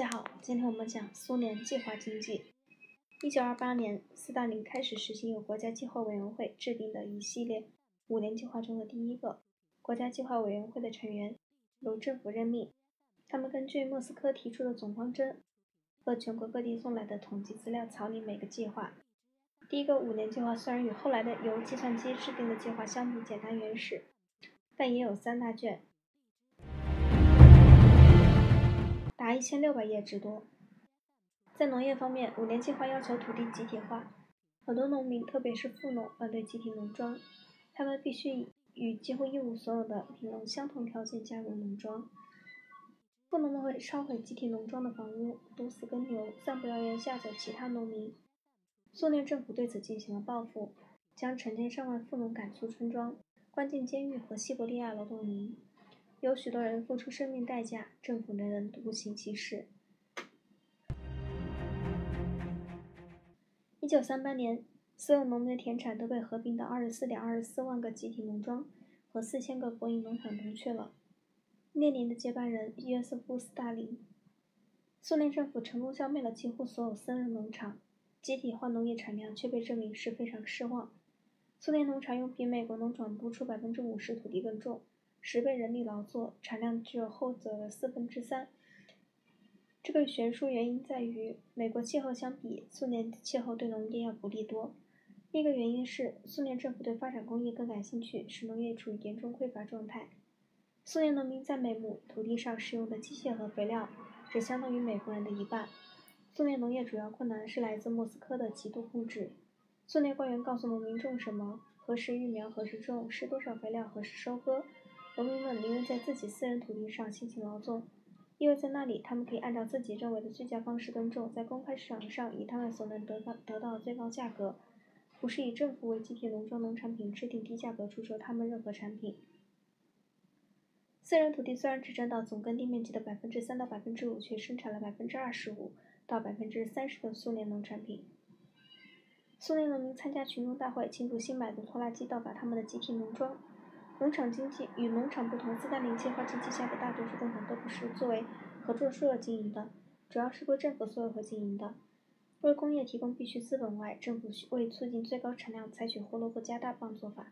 大家好，今天我们讲苏联计划经济。一九二八年，斯大林开始实行由国家计划委员会制定的一系列五年计划中的第一个。国家计划委员会的成员由政府任命，他们根据莫斯科提出的总方针和全国各地送来的统计资料草拟每个计划。第一个五年计划虽然与后来的由计算机制定的计划相比简单原始，但也有三大卷。一千六百页之多。在农业方面，五年计划要求土地集体化，很多农民，特别是富农，反对集体农庄，他们必须与几乎一无所有的贫农相同条件加入农庄。富农们会烧毁集体农庄的房屋，毒死耕牛，散布谣言吓走其他农民。苏联政府对此进行了报复，将成千上万富农赶出村庄，关进监狱和西伯利亚劳动营。有许多人付出生命代价，政府仍然独行其事。一九三八年，所有农民的田产都被合并到二十四点二十四万个集体农庄和四千个国营农场中去了。列宁的接班人约瑟夫·斯大林，苏联政府成功消灭了几乎所有私人农场，集体化农业产量却被证明是非常失望。苏联农场用比美国农场多出百分之五十土地更重。十倍人力劳作，产量只有后者的四分之三。这个悬殊原因在于，美国气候相比苏联气候对农业要不利多。另一个原因是，苏联政府对发展工业更感兴趣，使农业处于严重匮乏状态。苏联农民在每亩土地上使用的机械和肥料只相当于美国人的一半。苏联农业主要困难是来自莫斯科的极度控制。苏联官员告诉农民种什么、何时育苗、何时种、施多少肥料、何时收割。农民们宁愿在自己私人土地上辛勤劳作，因为在那里他们可以按照自己认为的最佳方式耕种，在公开市场上以他们所能得到得到的最高价格，不是以政府为集体农庄农产品制定低价格出售他们任何产品。私人土地虽然只占到总耕地面积的百分之三到百分之五，却生产了百分之二十五到百分之三十的苏联农产品。苏联农民参加群众大会，庆祝新买的拖拉机到达他们的集体农庄。农场经济与农场不同，斯大林计划经济下的大多数工厂都不是作为合作社经营的，主要是归政府所有和经营的。为工业提供必需资本外，政府为促进最高产量采取胡萝卜加大棒做法。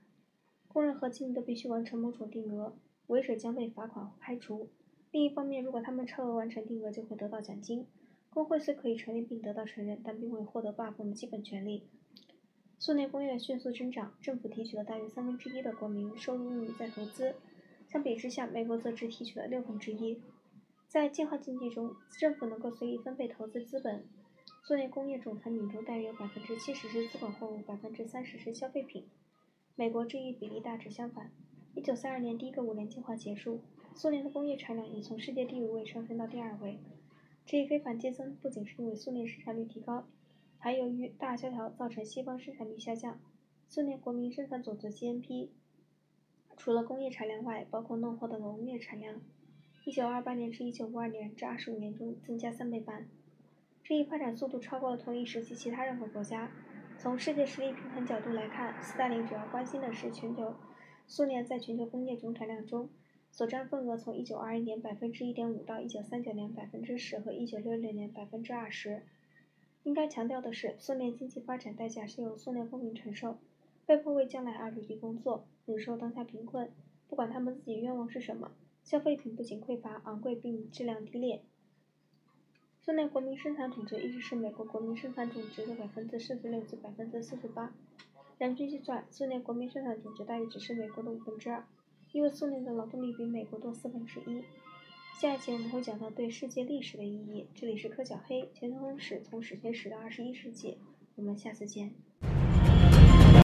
工人和经营都必须完成某种定额，违者将被罚款或开除。另一方面，如果他们超额完成定额，就会得到奖金。工会虽可以成立并得到承认，但并未获得罢工的基本权利。苏联工业迅速增长，政府提取了大约三分之一的国民收入用于再投资。相比之下，美国则只提取了六分之一。在计划经济中，政府能够随意分配投资资本。苏联工业总产品中大约有百分之七十是资本货物，百分之三十是消费品。美国这一比例大致相反。一九三二年第一个五年计划结束，苏联的工业产量已从世界第五位上升到第二位。这一非凡晋升不仅是因为苏联生产率提高。还由于大萧条造成西方生产力下降，苏联国民生产总值 GNP 除了工业产量外，包括弄货的农业产量，1928年至1952年这25年中增加三倍半。这一发展速度超过了同一时期其他任何国家。从世界实力平衡角度来看，斯大林主要关心的是全球苏联在全球工业总产量中所占份额从1921年百分之一点五到1939年百分之十和1966年百分之二十。应该强调的是，苏联经济发展代价是由苏联公民承受，被迫为将来而努力工作，忍受当下贫困，不管他们自己愿望是什么。消费品不仅匮乏、昂贵，并质量低劣。苏联国民生产总值一直是美国国民生产总值的百分之四十六至百分之四十八。人均计算，苏联国民生产总值大约只是美国的五分之二，因为苏联的劳动力比美国多四分之一。下一期我们会讲到对世界历史的意义。这里是柯小黑，全球通史，从史前史到二十一世纪。我们下次见。